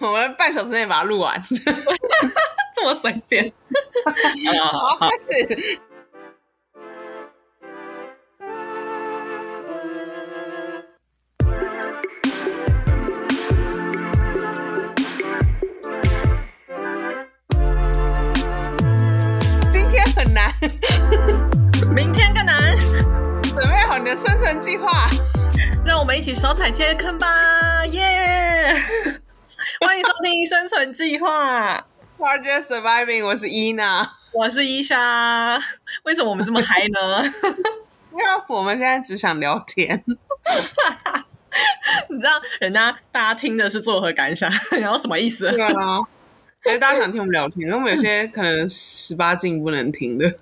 我们半小时内把它录完。这么随便？好，开始。今天很难，明天更难，准备好你的生存计划。让我们一起少踩些坑吧！耶！欢迎收听《生存计划》，Project Surviving，我是伊娜。我是伊莎。为什么我们这么嗨呢？因为我们现在只想聊天。你知道人家大家听的是作何感想，然后什么意思？对啊，因为大家想听我们聊天，因为我们有些可能十八禁不能听的。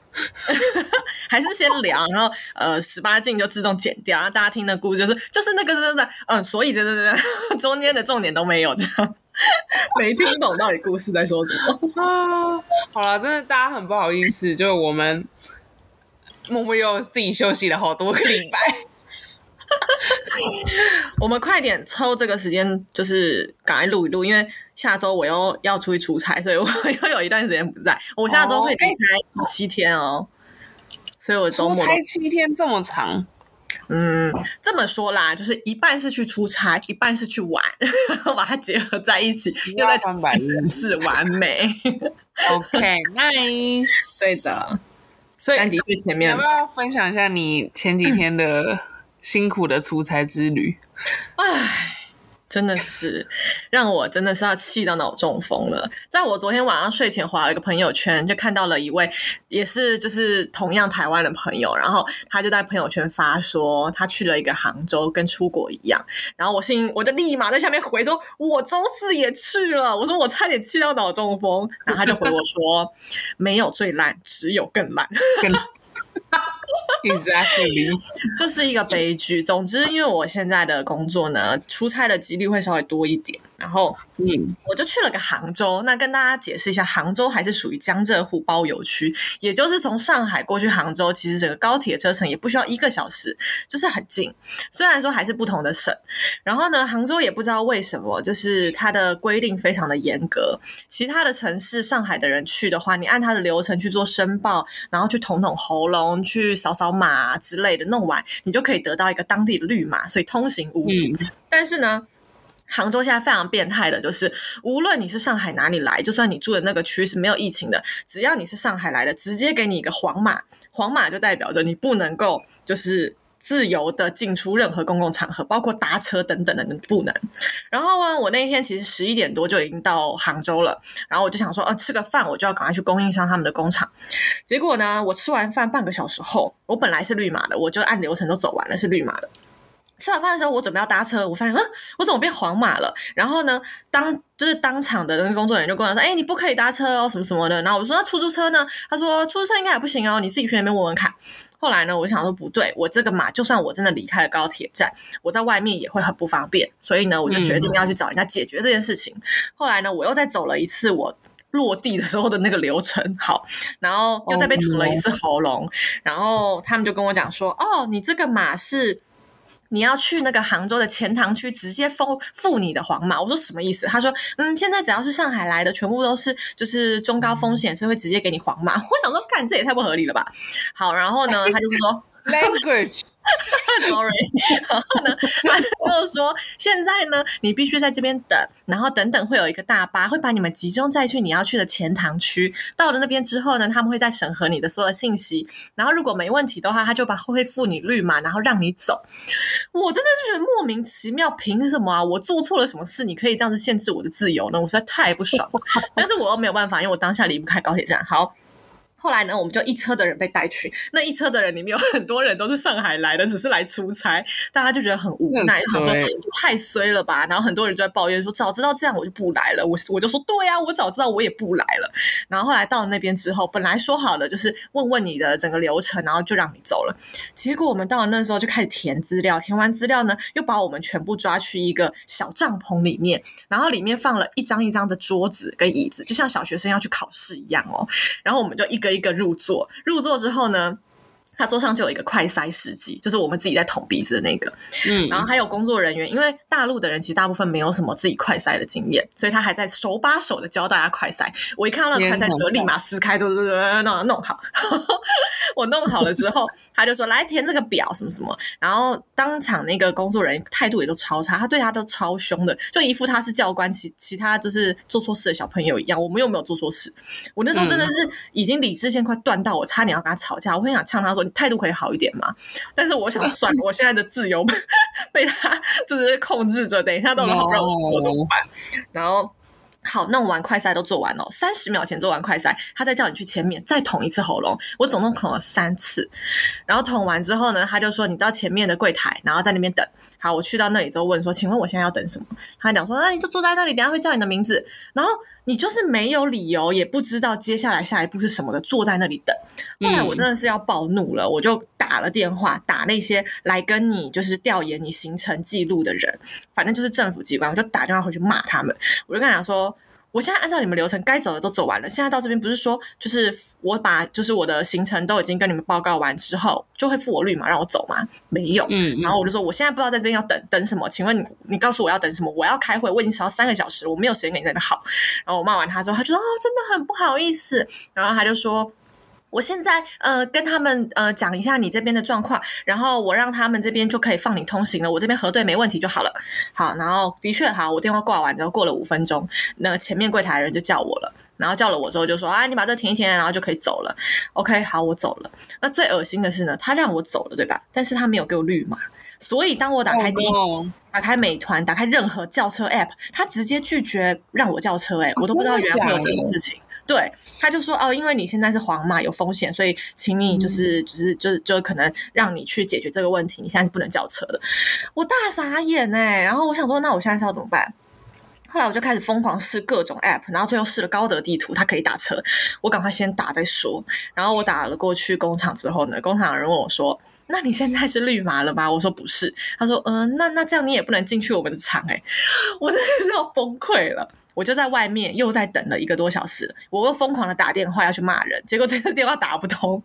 还是先聊，然后呃十八禁就自动剪掉，然后大家听的故事就是就是那个真的，嗯，所以真的真的中间的重点都没有，这样 没听懂到底故事在说什么。啊，好了，真的大家很不好意思，就我们默默又自己休息了好多个礼拜。我们快点抽这个时间，就是赶快录一录，因为下周我又要出去出差，所以我又有一段时间不在。我下周会离开七天哦，所以我周末出差七天这么长，嗯这么说啦，就是一半是去出差，一半是去玩，然 后把它结合在一起，又在翻白日。是完美。OK，nice、对的，所以但的确前要面不要分享一下你前几天的辛苦的出差之旅？唉，真的是 让我真的是要气到脑中风了。在我昨天晚上睡前划了一个朋友圈，就看到了一位也是就是同样台湾的朋友，然后他就在朋友圈发说他去了一个杭州，跟出国一样。然后我心我就立马在下面回说，我周四也去了。我说我差点气到脑中风，然后他就回我说，没有最烂，只有更烂。跟 Exactly，就是一个悲剧。总之，因为我现在的工作呢，出差的几率会稍微多一点，然后嗯，我就去了个杭州。那跟大家解释一下，杭州还是属于江浙沪包邮区，也就是从上海过去杭州，其实整个高铁车程也不需要一个小时，就是很近。虽然说还是不同的省，然后呢，杭州也不知道为什么，就是它的规定非常的严格。其他的城市，上海的人去的话，你按它的流程去做申报，然后去捅捅喉咙，去扫扫码之类的，弄完你就可以得到一个当地的绿码，所以通行无阻。嗯但是呢，杭州现在非常变态的，就是无论你是上海哪里来，就算你住的那个区是没有疫情的，只要你是上海来的，直接给你一个黄码，黄码就代表着你不能够就是。自由的进出任何公共场合，包括搭车等等的，你不能。然后呢，我那一天其实十一点多就已经到杭州了，然后我就想说，啊，吃个饭我就要赶快去供应商他们的工厂。结果呢，我吃完饭半个小时后，我本来是绿码的，我就按流程都走完了，是绿码的。吃完饭的时候，我准备要搭车，我发现，嗯，我怎么变黄码了？然后呢，当就是当场的那个工作人员就跟我说，哎，你不可以搭车哦，什么什么的。然后我说，那出租车呢？他说，出租车应该也不行哦，你自己去那边问问看。后来呢，我就想说不对，我这个码就算我真的离开了高铁站，我在外面也会很不方便，所以呢，我就决定要去找人家解决这件事情。后来呢，我又再走了一次我落地的时候的那个流程，好，然后又再被捅了一次喉咙，然后他们就跟我讲说，哦，你这个码是。你要去那个杭州的钱塘区直接封付你的黄码，我说什么意思？他说，嗯，现在只要是上海来的，全部都是就是中高风险，所以会直接给你黄码。我想说，干这也太不合理了吧？好，然后呢，他就说 language，sorry，然后呢，他就说现在呢，你必须在这边等，然后等等会有一个大巴会把你们集中再去你要去的钱塘区。到了那边之后呢，他们会再审核你的所有信息，然后如果没问题的话，他就把会付你绿码，然后让你走。我真的是觉得莫名其妙，凭什么啊？我做错了什么事？你可以这样子限制我的自由呢？我实在太不爽，但是我又没有办法，因为我当下离不开高铁站。好。后来呢，我们就一车的人被带去，那一车的人里面有很多人都是上海来的，只是来出差，大家就觉得很无奈，想说太衰了吧。然后很多人就在抱怨说，早知道这样我就不来了。我我就说，对啊，我早知道我也不来了。然后后来到了那边之后，本来说好了就是问问你的整个流程，然后就让你走了。结果我们到了那时候就开始填资料，填完资料呢，又把我们全部抓去一个小帐篷里面，然后里面放了一张一张的桌子跟椅子，就像小学生要去考试一样哦。然后我们就一个一个入座，入座之后呢。他桌上就有一个快筛试剂，就是我们自己在捅鼻子的那个。嗯，然后还有工作人员，因为大陆的人其实大部分没有什么自己快筛的经验，所以他还在手把手的教大家快筛。我一看到那个快筛纸，立马撕开，对对对，弄弄好。我弄好了之后，他就说来填这个表什么什么。然后当场那个工作人员态度也都超差，他对他都超凶的，就一副他是教官，其其他就是做错事的小朋友一样。我们又没有做错事，我那时候真的是已经理智线快断到我差点要跟他吵架，我很想呛他说。态度可以好一点嘛？但是我想算了，我现在的自由被他就是控制着，等一下到时候让我做怎么办？然后好弄完快塞都做完了，三十秒前做完快塞，他再叫你去前面再捅一次喉咙。我总共捅了三次，然后捅完之后呢，他就说你到前面的柜台，然后在那边等。好，我去到那里之后问说，请问我现在要等什么？他讲说，那你就坐在那里，等下会叫你的名字。然后你就是没有理由，也不知道接下来下一步是什么的，坐在那里等。后来我真的是要暴怒了，我就打了电话，打那些来跟你就是调研你行程记录的人，反正就是政府机关，我就打电话回去骂他们。我就跟他讲说。我现在按照你们流程，该走的都走完了。现在到这边不是说，就是我把就是我的行程都已经跟你们报告完之后，就会付我绿码让我走吗？没有。嗯。然后我就说，我现在不知道在这边要等等什么，请问你，你告诉我要等什么？我要开会，我已经迟到三个小时，我没有时间跟你在那耗。然后我骂完他之后，他说哦，真的很不好意思。然后他就说。我现在呃跟他们呃讲一下你这边的状况，然后我让他们这边就可以放你通行了。我这边核对没问题就好了。好，然后的确好，我电话挂完之后过了五分钟，那前面柜台人就叫我了，然后叫了我之后就说啊，你把这停一停，然后就可以走了。OK，好，我走了。那最恶心的是呢，他让我走了，对吧？但是他没有给我绿码，所以当我打开第一打开美团，打开任何叫车 App，他直接拒绝让我叫车。哎，我都不知道原来会有这种事情。对，他就说哦，因为你现在是黄码有风险，所以请你就是就是就是就可能让你去解决这个问题。你现在是不能叫车的，我大傻眼哎！然后我想说，那我现在是要怎么办？后来我就开始疯狂试各种 app，然后最后试了高德地图，它可以打车，我赶快先打再说。然后我打了过去工厂之后呢，工厂的人问我说：“那你现在是绿码了吗？”我说：“不是。”他说：“嗯，那那这样你也不能进去我们的厂哎！”我真的是要崩溃了。我就在外面又在等了一个多小时，我又疯狂的打电话要去骂人，结果这个电话打不通，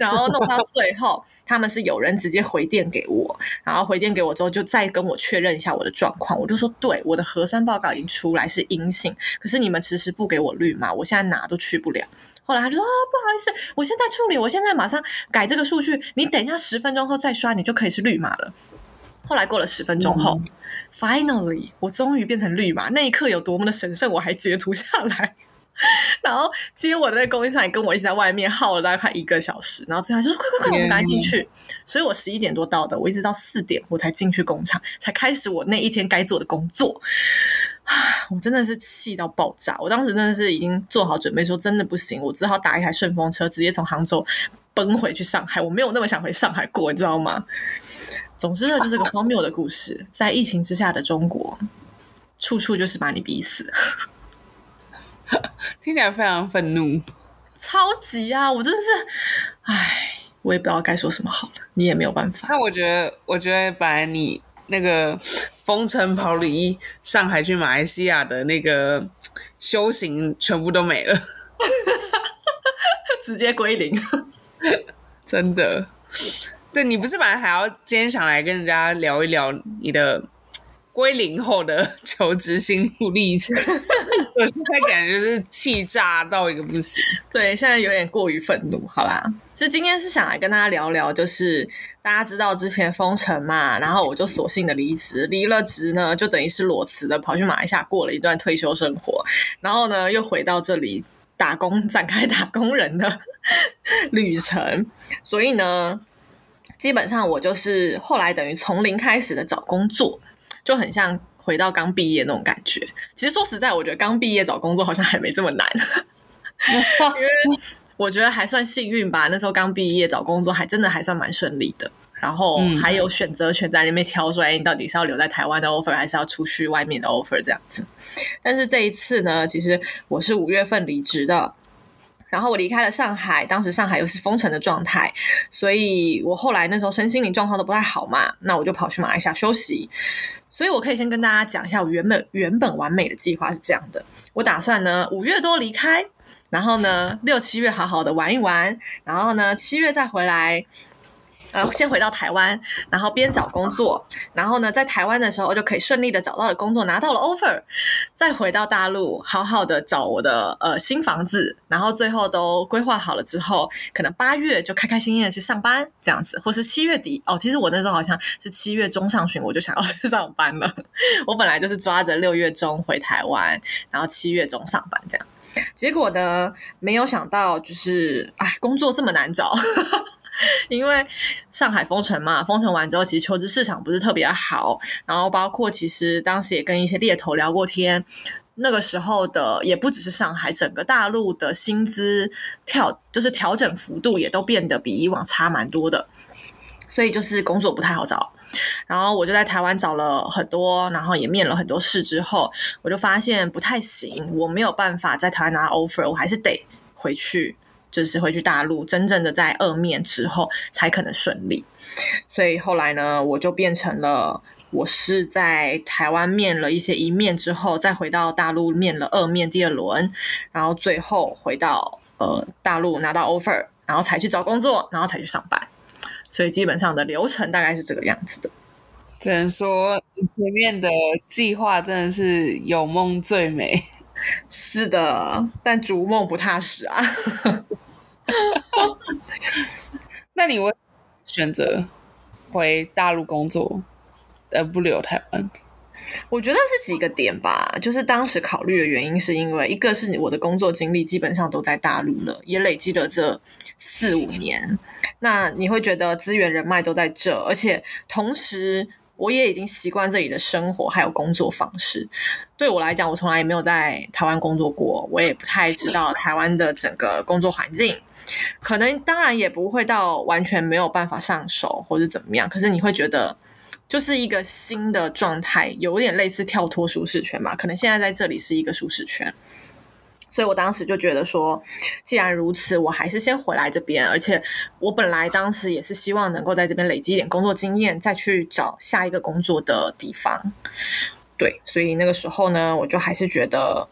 然后弄到最后，他们是有人直接回电给我，然后回电给我之后，就再跟我确认一下我的状况，我就说对，我的核酸报告已经出来是阴性，可是你们迟迟不给我绿码，我现在哪都去不了。后来他就说啊，不好意思，我现在处理，我现在马上改这个数据，你等一下十分钟后再刷，你就可以是绿码了。后来过了十分钟后，finally，我终于变成绿码。那一刻有多么的神圣，我还截图下来。然后接我的那供应商也跟我一起在外面耗了大概快一个小时。然后最后就说：“快快快，我们赶紧进去。”所以，我十一点多到的，我一直到四点我才进去工厂，才开始我那一天该做的工作。我真的是气到爆炸！我当时真的是已经做好准备，说真的不行，我只好打一台顺风车，直接从杭州奔回去上海。我没有那么想回上海过，你知道吗？总之呢，就是个荒谬的故事。在疫情之下的中国，处处就是把你逼死，听起来非常愤怒，超级啊！我真的是，唉，我也不知道该说什么好了。你也没有办法。那我觉得，我觉得本来你那个风尘跑离上海去马来西亚的那个修行，全部都没了，直接归零，真的。对你不是本来还要今天想来跟人家聊一聊你的归零后的求职心路历程？我现在感觉是气炸到一个不行。对，现在有点过于愤怒。好啦，其实今天是想来跟大家聊聊，就是大家知道之前封城嘛，然后我就索性的离职，离了职呢，就等于是裸辞的跑去马来西亚过了一段退休生活，然后呢又回到这里打工，展开打工人的 旅程。所以呢。基本上我就是后来等于从零开始的找工作，就很像回到刚毕业那种感觉。其实说实在，我觉得刚毕业找工作好像还没这么难，因为我觉得还算幸运吧。那时候刚毕业找工作还真的还算蛮顺利的，然后还有选择权在里面挑，说哎，你到底是要留在台湾的 offer，还是要出去外面的 offer 这样子。但是这一次呢，其实我是五月份离职的。然后我离开了上海，当时上海又是封城的状态，所以我后来那时候身心灵状况都不太好嘛，那我就跑去马来西亚休息。所以我可以先跟大家讲一下，我原本原本完美的计划是这样的：我打算呢五月多离开，然后呢六七月好好的玩一玩，然后呢七月再回来。呃，先回到台湾，然后边找工作，然后呢，在台湾的时候就可以顺利的找到了工作，拿到了 offer，再回到大陆，好好的找我的呃新房子，然后最后都规划好了之后，可能八月就开开心心的去上班，这样子，或是七月底哦，其实我那时候好像是七月中上旬我就想要 去上班了，我本来就是抓着六月中回台湾，然后七月中上班这样，结果呢，没有想到就是哎，工作这么难找。因为上海封城嘛，封城完之后，其实求职市场不是特别好。然后包括其实当时也跟一些猎头聊过天，那个时候的也不只是上海，整个大陆的薪资调就是调整幅度也都变得比以往差蛮多的，所以就是工作不太好找。然后我就在台湾找了很多，然后也面了很多试之后，我就发现不太行，我没有办法在台湾拿 offer，我还是得回去。就是回去大陆，真正的在二面之后才可能顺利。所以后来呢，我就变成了我是在台湾面了一些一面之后，再回到大陆面了二面第二轮，然后最后回到呃大陆拿到 offer，然后才去找工作，然后才去上班。所以基本上的流程大概是这个样子的。只能说前面的计划真的是有梦最美。是的，但逐梦不踏实啊。那你会选择回大陆工作，而不留台湾？我觉得是几个点吧，就是当时考虑的原因，是因为一个是我的工作经历基本上都在大陆了，也累积了这四五年。那你会觉得资源人脉都在这，而且同时我也已经习惯这里的生活还有工作方式。对我来讲，我从来也没有在台湾工作过，我也不太知道台湾的整个工作环境。可能当然也不会到完全没有办法上手或者怎么样，可是你会觉得就是一个新的状态，有点类似跳脱舒适圈吧。可能现在在这里是一个舒适圈，所以我当时就觉得说，既然如此，我还是先回来这边。而且我本来当时也是希望能够在这边累积一点工作经验，再去找下一个工作的地方。对，所以那个时候呢，我就还是觉得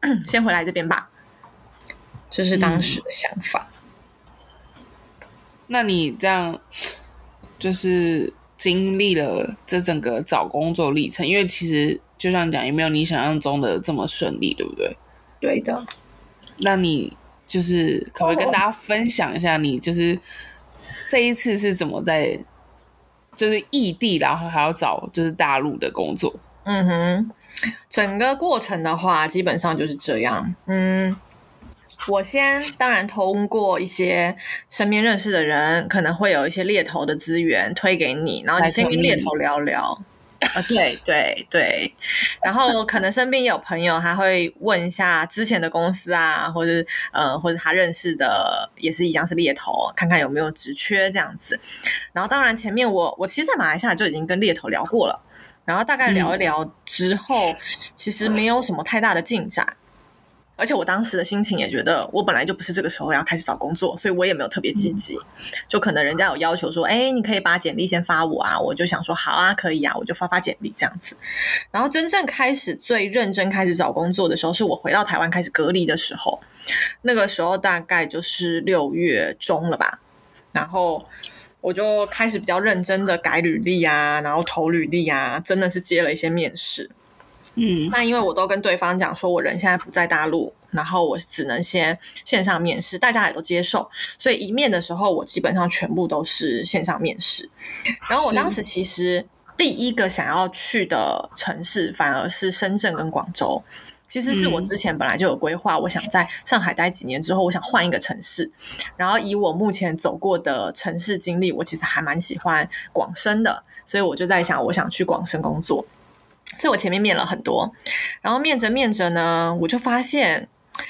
先回来这边吧，这是当时的想法。那你这样就是经历了这整个找工作历程，因为其实就像讲，也没有你想象中的这么顺利，对不对？对的。那你就是可不可以跟大家分享一下，你就是这一次是怎么在就是异地，然后还要找就是大陆的工作？嗯哼，整个过程的话，基本上就是这样。嗯。我先当然通过一些身边认识的人，可能会有一些猎头的资源推给你，然后你先跟猎头聊聊啊，对对对，然后可能身边有朋友，他会问一下之前的公司啊，或者呃或者他认识的也是一样是猎头，看看有没有职缺这样子。然后当然前面我我其实，在马来西亚就已经跟猎头聊过了，然后大概聊一聊之后，其实没有什么太大的进展。而且我当时的心情也觉得，我本来就不是这个时候要开始找工作，所以我也没有特别积极。就可能人家有要求说，哎，你可以把简历先发我啊，我就想说好啊，可以啊，我就发发简历这样子。然后真正开始最认真开始找工作的时候，是我回到台湾开始隔离的时候，那个时候大概就是六月中了吧。然后我就开始比较认真的改履历啊，然后投履历啊，真的是接了一些面试。嗯，那因为我都跟对方讲说，我人现在不在大陆，然后我只能先线上面试，大家也都接受，所以一面的时候，我基本上全部都是线上面试。然后我当时其实第一个想要去的城市，反而是深圳跟广州。其实是我之前本来就有规划，我想在上海待几年之后，我想换一个城市。然后以我目前走过的城市经历，我其实还蛮喜欢广深的，所以我就在想，我想去广深工作。所以我前面面了很多，然后面着面着呢，我就发现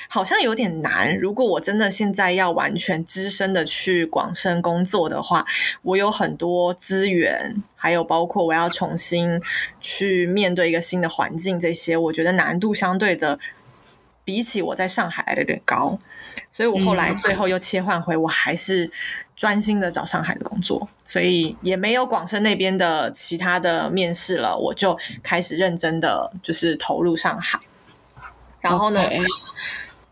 好像有点难。如果我真的现在要完全资深的去广深工作的话，我有很多资源，还有包括我要重新去面对一个新的环境，这些我觉得难度相对的比起我在上海来的有点高。所以我后来最后又切换回，我还是。专心的找上海的工作，所以也没有广深那边的其他的面试了，我就开始认真的就是投入上海。然后呢，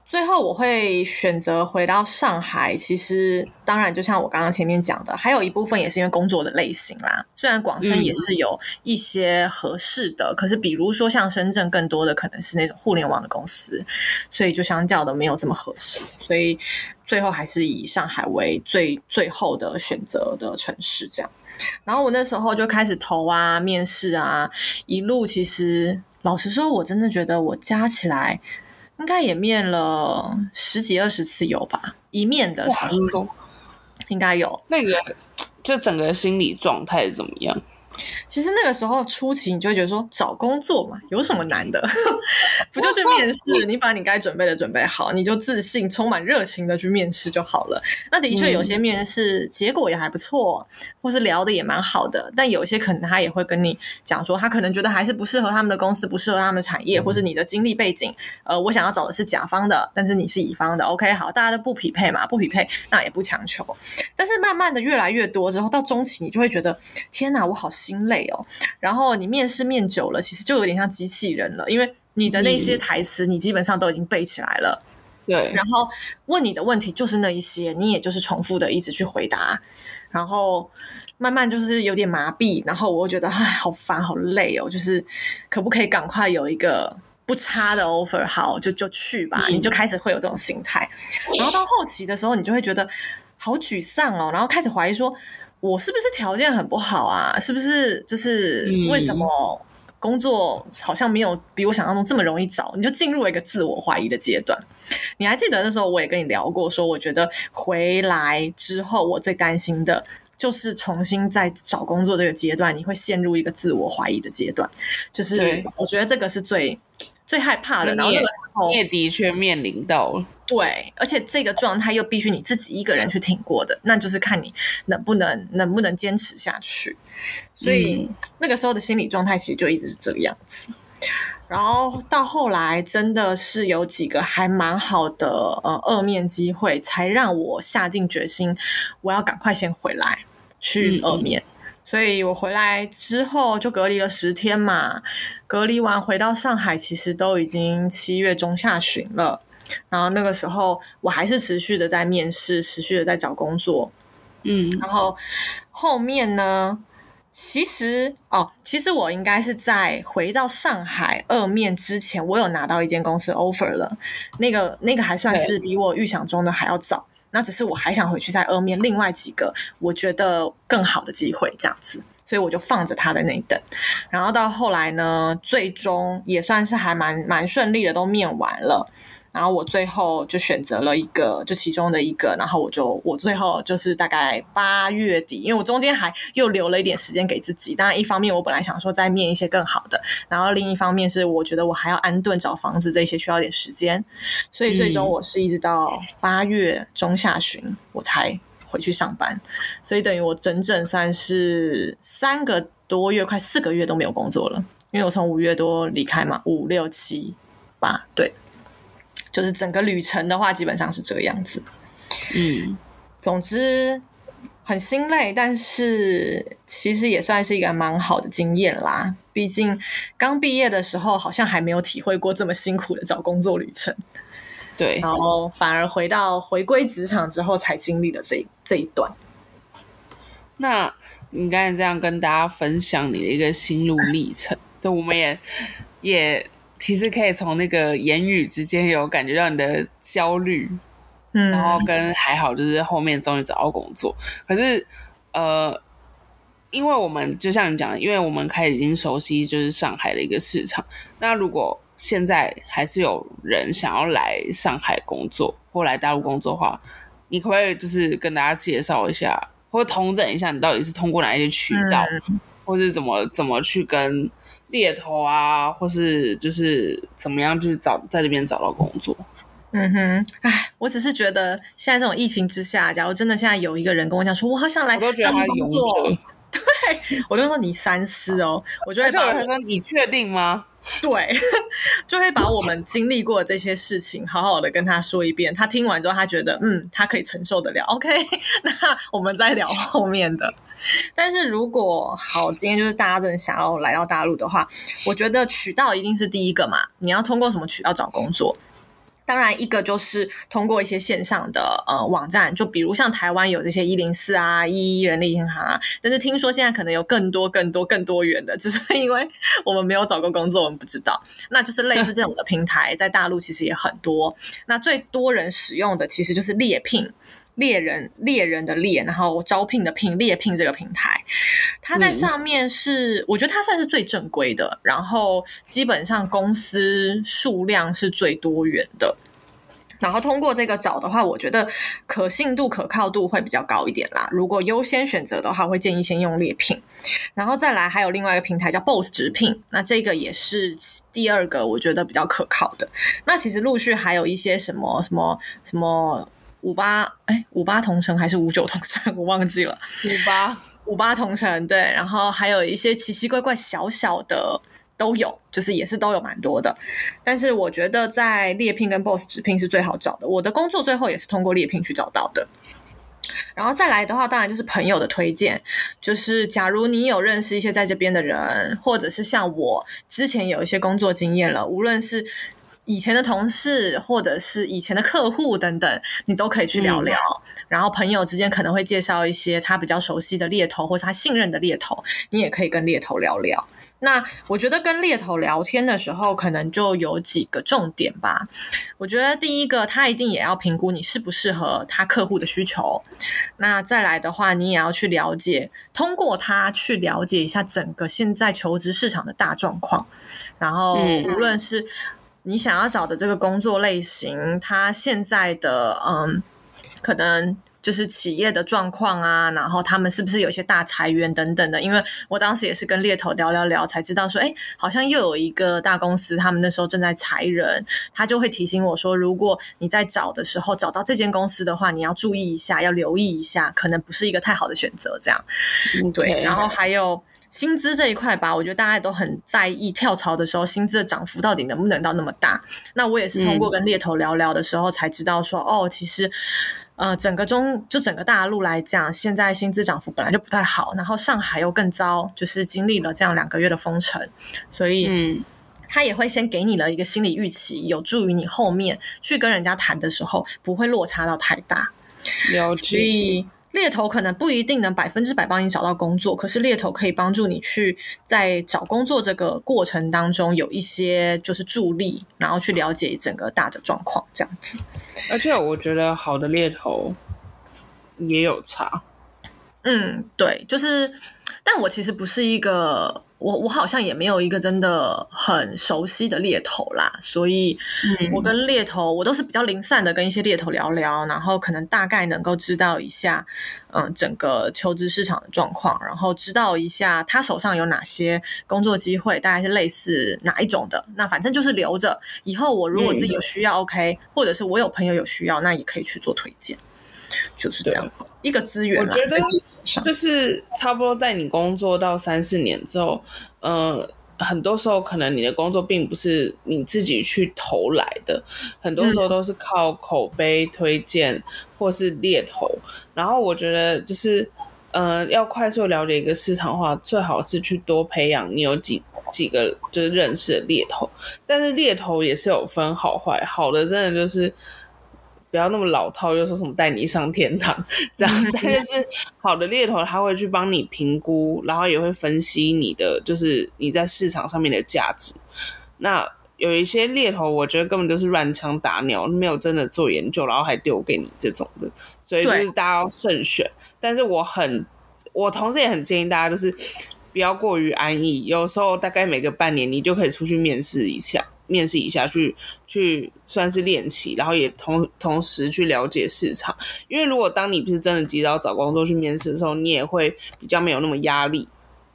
最后我会选择回到上海。其实，当然，就像我刚刚前面讲的，还有一部分也是因为工作的类型啦。虽然广深也是有一些合适的，可是比如说像深圳，更多的可能是那种互联网的公司，所以就相较的没有这么合适。所以最后还是以上海为最最后的选择的城市，这样。然后我那时候就开始投啊，面试啊，一路其实老实说，我真的觉得我加起来。应该也面了十几二十次有吧，一面的时候应该有。那个，就整个心理状态怎么样？其实那个时候初期，你就会觉得说找工作嘛，有什么难的？不就去面试？你把你该准备的准备好，你就自信、充满热情的去面试就好了。那的确有些面试结果也还不错，或是聊的也蛮好的，但有些可能他也会跟你讲说，他可能觉得还是不适合他们的公司，不适合他们的产业，或是你的经历背景。呃，我想要找的是甲方的，但是你是乙方的。OK，好，大家都不匹配嘛，不匹配，那也不强求。但是慢慢的越来越多之后，到中期你就会觉得，天哪，我好心累哦。然后你面试面久了，其实就有点像机器人了，因为你的那些台词你基本上都已经背起来了。对，然后问你的问题就是那一些，你也就是重复的一直去回答，然后慢慢就是有点麻痹，然后我又觉得唉，好烦，好累哦，就是可不可以赶快有一个不差的 offer，好就就去吧，你就开始会有这种心态。然后到后期的时候，你就会觉得好沮丧哦，然后开始怀疑说。我是不是条件很不好啊？是不是就是为什么工作好像没有比我想象中这么容易找？你就进入了一个自我怀疑的阶段。你还记得那时候我也跟你聊过，说我觉得回来之后我最担心的就是重新在找工作这个阶段，你会陷入一个自我怀疑的阶段。就是我觉得这个是最最害怕的。然后那个时候的确面临到了。对，而且这个状态又必须你自己一个人去挺过的，那就是看你能不能能不能坚持下去。所以那个时候的心理状态其实就一直是这个样子。然后到后来，真的是有几个还蛮好的呃二面机会，才让我下定决心，我要赶快先回来去二面。所以我回来之后就隔离了十天嘛，隔离完回到上海，其实都已经七月中下旬了。然后那个时候，我还是持续的在面试，持续的在找工作，嗯。然后后面呢，其实哦，其实我应该是在回到上海二面之前，我有拿到一间公司 offer 了。那个那个还算是比我预想中的还要早。那只是我还想回去再二面另外几个我觉得更好的机会这样子，所以我就放着他在那里等。然后到后来呢，最终也算是还蛮蛮顺利的，都面完了。然后我最后就选择了一个，就其中的一个。然后我就我最后就是大概八月底，因为我中间还又留了一点时间给自己。当然，一方面我本来想说再面一些更好的，然后另一方面是我觉得我还要安顿找房子这些需要点时间，所以最终我是一直到八月中下旬我才回去上班。所以等于我整整算是三个多月，快四个月都没有工作了，因为我从五月多离开嘛，五六七八对。就是整个旅程的话，基本上是这个样子。嗯，总之很心累，但是其实也算是一个蛮好的经验啦。毕竟刚毕业的时候，好像还没有体会过这么辛苦的找工作旅程。对，然后反而回到回归职场之后，才经历了这这一段。那你刚才这样跟大家分享你的一个心路历程，对，我们也也。其实可以从那个言语之间有感觉到你的焦虑，嗯，然后跟还好就是后面终于找到工作。可是呃，因为我们就像你讲，因为我们开始已经熟悉就是上海的一个市场。那如果现在还是有人想要来上海工作或来大陆工作的话，你可不可以就是跟大家介绍一下，或者统整一下你到底是通过哪一些渠道，或是怎么怎么去跟。猎头啊，或是就是怎么样，就是找在这边找到工作。嗯哼，哎，我只是觉得现在这种疫情之下，假如真的现在有一个人跟我讲说，我好想来工作，对我就说你三思哦。我就会把他说你确定吗？对，就会把我们经历过这些事情好好的跟他说一遍。他听完之后，他觉得嗯，他可以承受得了。OK，那我们再聊后面的。但是如果好，今天就是大家真的想要来到大陆的话，我觉得渠道一定是第一个嘛。你要通过什么渠道找工作？当然，一个就是通过一些线上的呃网站，就比如像台湾有这些一零四啊、一一人力银行啊，但是听说现在可能有更多、更多、更多元的，只是因为 我们没有找过工作，我们不知道。那就是类似这种的平台，在大陆其实也很多。那最多人使用的其实就是猎聘。猎人猎人的猎，然后招聘的聘猎聘这个平台，它在上面是我觉得它算是最正规的，然后基本上公司数量是最多元的，然后通过这个找的话，我觉得可信度可靠度会比较高一点啦。如果优先选择的话，会建议先用猎聘，然后再来还有另外一个平台叫 Boss 直聘，那这个也是第二个我觉得比较可靠的。那其实陆续还有一些什么什么什么。五八哎，五八同城还是五九同城？我忘记了。五八五八同城对，然后还有一些奇奇怪怪小小的都有，就是也是都有蛮多的。但是我觉得在猎聘跟 Boss 直聘是最好找的。我的工作最后也是通过猎聘去找到的。然后再来的话，当然就是朋友的推荐，就是假如你有认识一些在这边的人，或者是像我之前有一些工作经验了，无论是。以前的同事，或者是以前的客户等等，你都可以去聊聊。然后朋友之间可能会介绍一些他比较熟悉的猎头，或者他信任的猎头，你也可以跟猎头聊聊。那我觉得跟猎头聊天的时候，可能就有几个重点吧。我觉得第一个，他一定也要评估你适不适合他客户的需求。那再来的话，你也要去了解，通过他去了解一下整个现在求职市场的大状况。然后无论是你想要找的这个工作类型，它现在的嗯，可能就是企业的状况啊，然后他们是不是有一些大裁员等等的？因为我当时也是跟猎头聊聊聊，才知道说，哎，好像又有一个大公司，他们那时候正在裁人，他就会提醒我说，如果你在找的时候找到这间公司的话，你要注意一下，要留意一下，可能不是一个太好的选择。这样，对，然后还有。薪资这一块吧，我觉得大家都很在意跳槽的时候，薪资的涨幅到底能不能到那么大。那我也是通过跟猎头聊聊的时候才知道说，哦，其实，呃，整个中就整个大陆来讲，现在薪资涨幅本来就不太好，然后上海又更糟，就是经历了这样两个月的封城，所以，嗯，他也会先给你了一个心理预期，有助于你后面去跟人家谈的时候不会落差到太大。了解。猎头可能不一定能百分之百帮你找到工作，可是猎头可以帮助你去在找工作这个过程当中有一些就是助力，然后去了解整个大的状况这样子。而且我觉得好的猎头也有差。嗯，对，就是，但我其实不是一个。我我好像也没有一个真的很熟悉的猎头啦，所以我跟猎头我都是比较零散的跟一些猎头聊聊，然后可能大概能够知道一下，嗯，整个求职市场的状况，然后知道一下他手上有哪些工作机会，大概是类似哪一种的。那反正就是留着，以后我如果自己有需要，OK，或者是我有朋友有需要，那也可以去做推荐。就是这样一个资源，我觉得就是差不多在你工作到三四年之后，呃，很多时候可能你的工作并不是你自己去投来的，很多时候都是靠口碑推荐或是猎头。然后我觉得就是，呃，要快速了解一个市场的话，最好是去多培养你有几几个就是认识的猎头。但是猎头也是有分好坏，好的真的就是。不要那么老套，又说什么带你上天堂 这样，但是好的猎头他会去帮你评估，然后也会分析你的就是你在市场上面的价值。那有一些猎头，我觉得根本就是乱枪打鸟，没有真的做研究，然后还丢给你这种的，所以就是大家要慎选。但是我很，我同时也很建议大家，就是不要过于安逸，有时候大概每个半年你就可以出去面试一下。面试一下，去去算是练习，然后也同同时去了解市场。因为如果当你不是真的急着要找工作去面试的时候，你也会比较没有那么压力，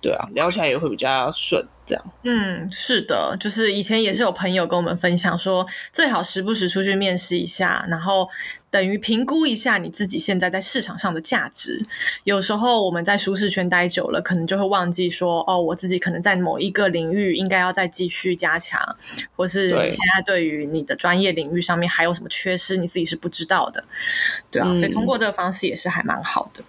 对啊，聊起来也会比较顺。这样，嗯，是的，就是以前也是有朋友跟我们分享说，最好时不时出去面试一下，然后等于评估一下你自己现在在市场上的价值。有时候我们在舒适圈待久了，可能就会忘记说，哦，我自己可能在某一个领域应该要再继续加强，或是你现在对于你的专业领域上面还有什么缺失，你自己是不知道的，对啊，所以通过这个方式也是还蛮好的。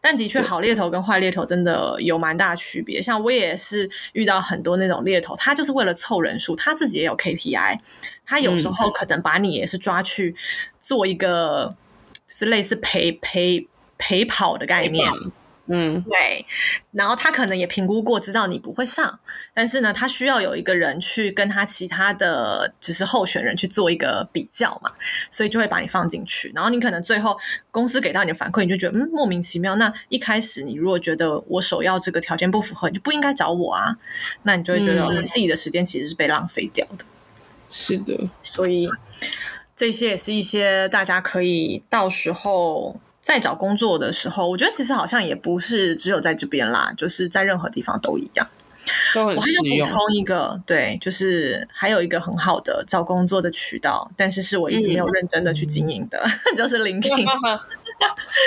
但的确，好猎头跟坏猎头真的有蛮大区别。像我也是遇到很多那种猎头，他就是为了凑人数，他自己也有 KPI，他有时候可能把你也是抓去做一个是类似陪陪陪跑的概念。嗯，对，然后他可能也评估过，知道你不会上，但是呢，他需要有一个人去跟他其他的就是候选人去做一个比较嘛，所以就会把你放进去。然后你可能最后公司给到你的反馈，你就觉得嗯莫名其妙。那一开始你如果觉得我首要这个条件不符合，你就不应该找我啊，那你就会觉得你自己的时间其实是被浪费掉的。是的，所以这些也是一些大家可以到时候。在找工作的时候，我觉得其实好像也不是只有在这边啦，就是在任何地方都一样。都很实用。补充一个，对，就是还有一个很好的找工作的渠道，但是是我一直没有认真的去经营的，就是 LinkedIn。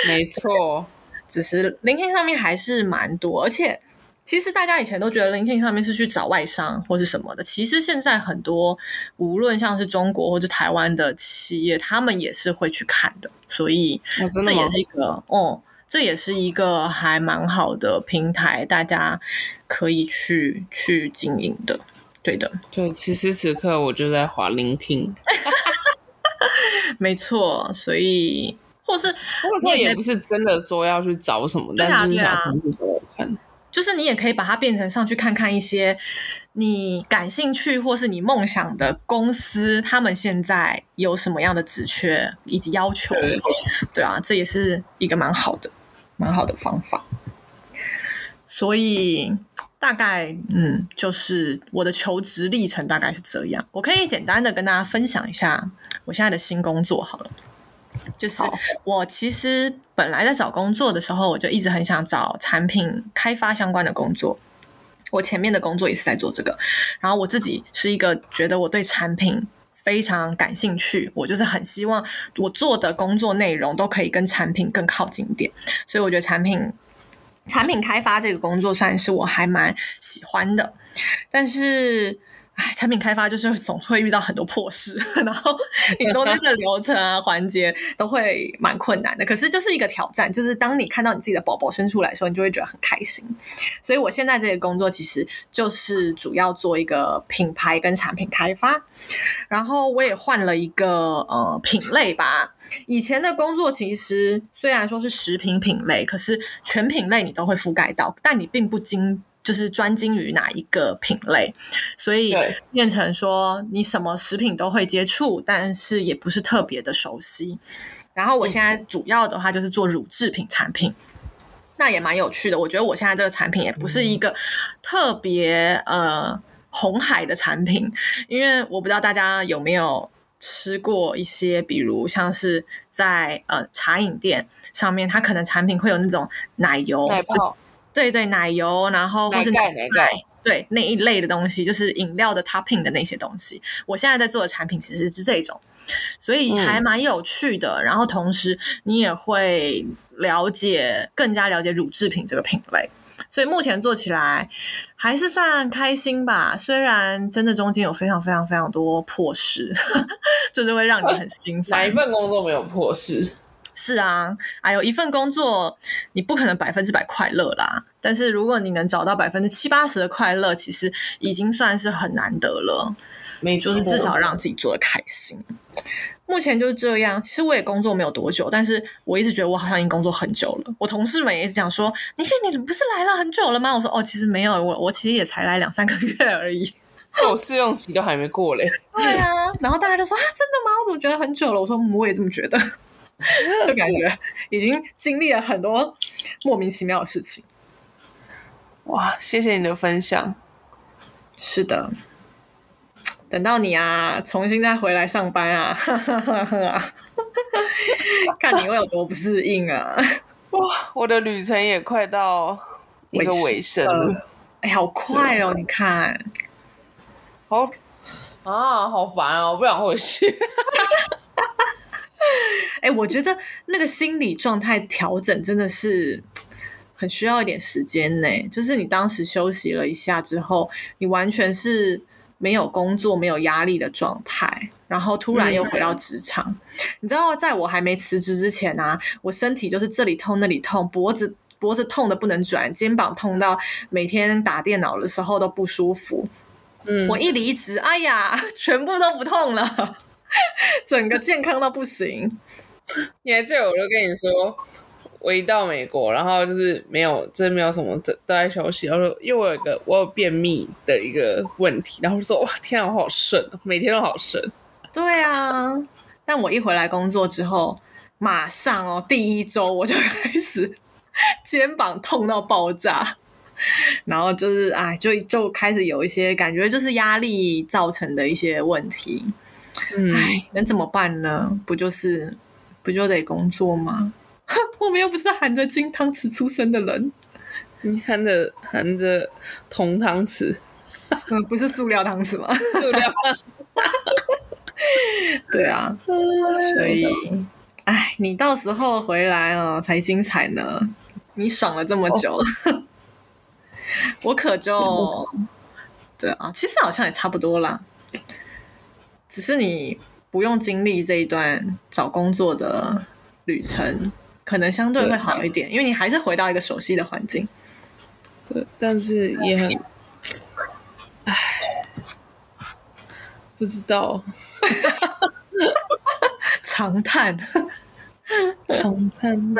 没错，只是 LinkedIn 上面还是蛮多，而且。其实大家以前都觉得 LinkedIn 上面是去找外商或是什么的，其实现在很多无论像是中国或者台湾的企业，他们也是会去看的，所以这也是一个哦，这也是一个还蛮好的平台，大家可以去去经营的。对的，对，此时此刻我就在滑 LinkedIn，没错，所以或是我也不是真的说要去找什么，但是想上去看。就是你也可以把它变成上去看看一些你感兴趣或是你梦想的公司，他们现在有什么样的职缺以及要求，对啊，这也是一个蛮好的、蛮好的方法。所以大概嗯，就是我的求职历程大概是这样。我可以简单的跟大家分享一下我现在的新工作好了。就是我其实本来在找工作的时候，我就一直很想找产品开发相关的工作。我前面的工作也是在做这个，然后我自己是一个觉得我对产品非常感兴趣，我就是很希望我做的工作内容都可以跟产品更靠近点，所以我觉得产品产品开发这个工作算是我还蛮喜欢的，但是。哎，产品开发就是总会遇到很多破事，然后你中间的流程啊环节都会蛮困难的。可是就是一个挑战，就是当你看到你自己的宝宝生出来的时候，你就会觉得很开心。所以我现在这个工作其实就是主要做一个品牌跟产品开发，然后我也换了一个呃品类吧。以前的工作其实虽然说是食品品类，可是全品类你都会覆盖到，但你并不精。就是专精于哪一个品类，所以变成说你什么食品都会接触，但是也不是特别的熟悉。然后我现在主要的话就是做乳制品产品，那也蛮有趣的。我觉得我现在这个产品也不是一个特别呃红海的产品，因为我不知道大家有没有吃过一些，比如像是在呃茶饮店上面，它可能产品会有那种奶油奶泡。对对，奶油，然后或是奶盖，对那一类的东西，就是饮料的 topping 的那些东西。我现在在做的产品其实是这种，所以还蛮有趣的。然后同时你也会了解更加了解乳制品这个品类，所以目前做起来还是算开心吧。虽然真的中间有非常非常非常多破事，就是会让你很心烦。哪一份工作没有破事？是啊，哎呦，一份工作你不可能百分之百快乐啦。但是如果你能找到百分之七八十的快乐，其实已经算是很难得了。没就是至少让自己做的开心。目前就是这样。其实我也工作没有多久，但是我一直觉得我好像已经工作很久了。我同事们也一直讲说：“你现你不是来了很久了吗？”我说：“哦，其实没有，我我其实也才来两三个月而已。我试用期都还没过嘞。”对啊，然后大家就说：“啊，真的吗？我怎么觉得很久了？”我说：“我也这么觉得。” 就感觉已经经历了很多莫名其妙的事情。哇，谢谢你的分享。是的，等到你啊，重新再回来上班啊，看你会有多不适应啊！哇，我的旅程也快到一个尾声了。哎，好快哦！你看，好啊，好烦哦，我不想回去。哎，我觉得那个心理状态调整真的是很需要一点时间呢。就是你当时休息了一下之后，你完全是没有工作、没有压力的状态，然后突然又回到职场，你知道，在我还没辞职之前啊，我身体就是这里痛那里痛，脖子脖子痛的不能转，肩膀痛到每天打电脑的时候都不舒服。嗯，我一离职，哎呀，全部都不痛了，整个健康到不行。你还记得我就跟你说，我一到美国，然后就是没有，就是没有什么都都在休息。然后说，因为我有一个我有便秘的一个问题，然后说哇，天啊，我好顺，每天都好顺。对啊，但我一回来工作之后，马上哦，第一周我就开始 肩膀痛到爆炸，然后就是哎，就就开始有一些感觉，就是压力造成的一些问题。嗯，哎，能怎么办呢？不就是不就得工作吗？我们又不是含着金汤匙出生的人，你含着含着铜汤匙，嗯，不是塑料汤匙吗？塑料汤 对啊，所以，哎，你到时候回来哦，才精彩呢。你爽了这么久，我可就对啊，其实好像也差不多啦。只是你不用经历这一段找工作的旅程，可能相对会好一点，因为你还是回到一个熟悉的环境。对，但是也很，唉，不知道，长叹。长叹。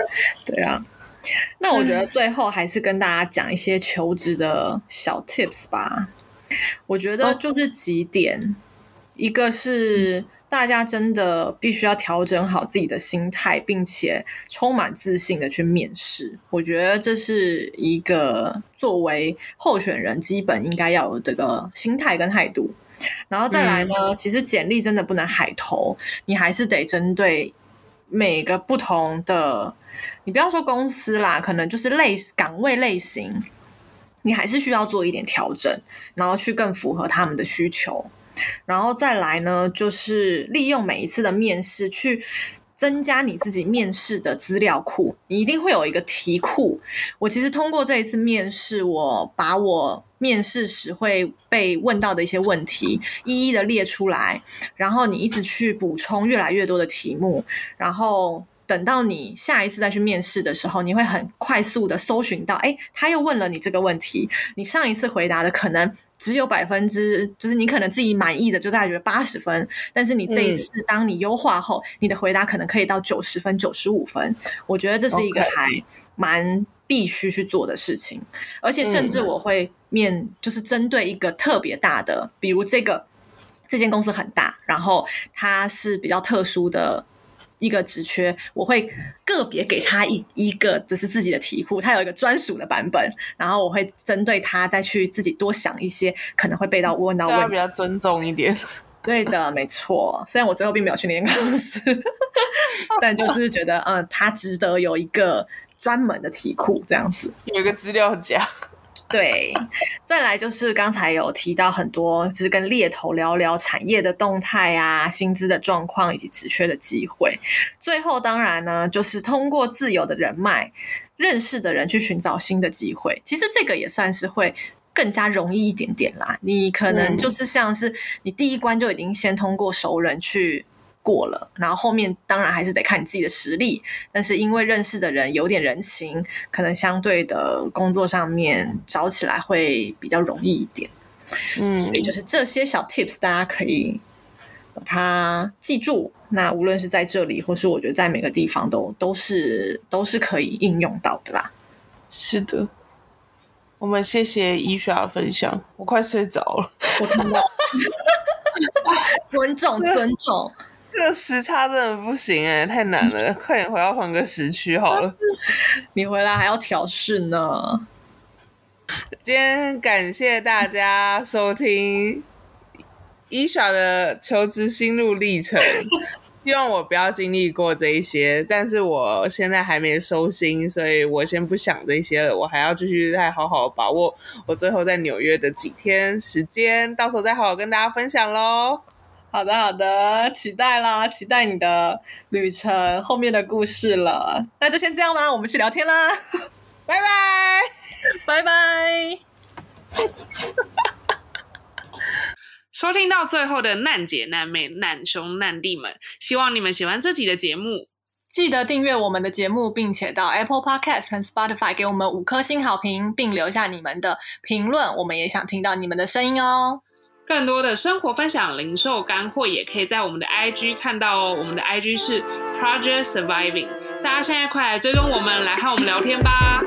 对啊，那我觉得最后还是跟大家讲一些求职的小 tips 吧。我觉得就是几点，一个是大家真的必须要调整好自己的心态，并且充满自信的去面试。我觉得这是一个作为候选人基本应该要有这个心态跟态度。然后再来呢，其实简历真的不能海投，你还是得针对每个不同的，你不要说公司啦，可能就是类岗位类型，你还是需要做一点调整，然后去更符合他们的需求。然后再来呢，就是利用每一次的面试去增加你自己面试的资料库，你一定会有一个题库。我其实通过这一次面试，我把我面试时会被问到的一些问题一一的列出来，然后你一直去补充越来越多的题目，然后。等到你下一次再去面试的时候，你会很快速的搜寻到，哎，他又问了你这个问题，你上一次回答的可能只有百分之，就是你可能自己满意的就大概八十分，但是你这一次当你优化后，你的回答可能可以到九十分、九十五分。我觉得这是一个还蛮必须去做的事情，而且甚至我会面就是针对一个特别大的，比如这个这间公司很大，然后它是比较特殊的。一个职缺，我会个别给他一一个，就是自己的题库，他有一个专属的版本，然后我会针对他再去自己多想一些可能会被到问到问题，比较尊重一点。对的，没错。虽然我最后并没有去那间公司，但就是觉得，嗯，他值得有一个专门的题库，这样子有一个资料夹。对，再来就是刚才有提到很多，就是跟猎头聊聊产业的动态啊、薪资的状况以及职缺的机会。最后当然呢，就是通过自由的人脉、认识的人去寻找新的机会。其实这个也算是会更加容易一点点啦。你可能就是像是你第一关就已经先通过熟人去。过了，然后后面当然还是得看你自己的实力，但是因为认识的人有点人情，可能相对的工作上面找起来会比较容易一点。嗯，所以就是这些小 tips，大家可以把它记住。那无论是在这里，或是我觉得在每个地方都都是都是可以应用到的啦。是的，我们谢谢伊莎的分享，我快睡着了。我听到，尊重尊重。这个时差真的不行哎，太难了！快点回到同个时区好了。你回来还要调试呢。今天感谢大家收听伊莎的求职心路历程。希望我不要经历过这一些，但是我现在还没收心，所以我先不想这些了。我还要继续再好好把握我最后在纽约的几天时间，到时候再好好跟大家分享喽。好的，好的，期待啦，期待你的旅程后面的故事了。那就先这样吧，我们去聊天啦，拜拜，拜拜。收听到最后的难姐、难妹、难兄、难弟们，希望你们喜欢这集的节目。记得订阅我们的节目，并且到 Apple Podcast 和 Spotify 给我们五颗星好评，并留下你们的评论。我们也想听到你们的声音哦。更多的生活分享、零售干货，也可以在我们的 IG 看到哦。我们的 IG 是 Project Surviving。大家现在快来追踪我们，来和我们聊天吧。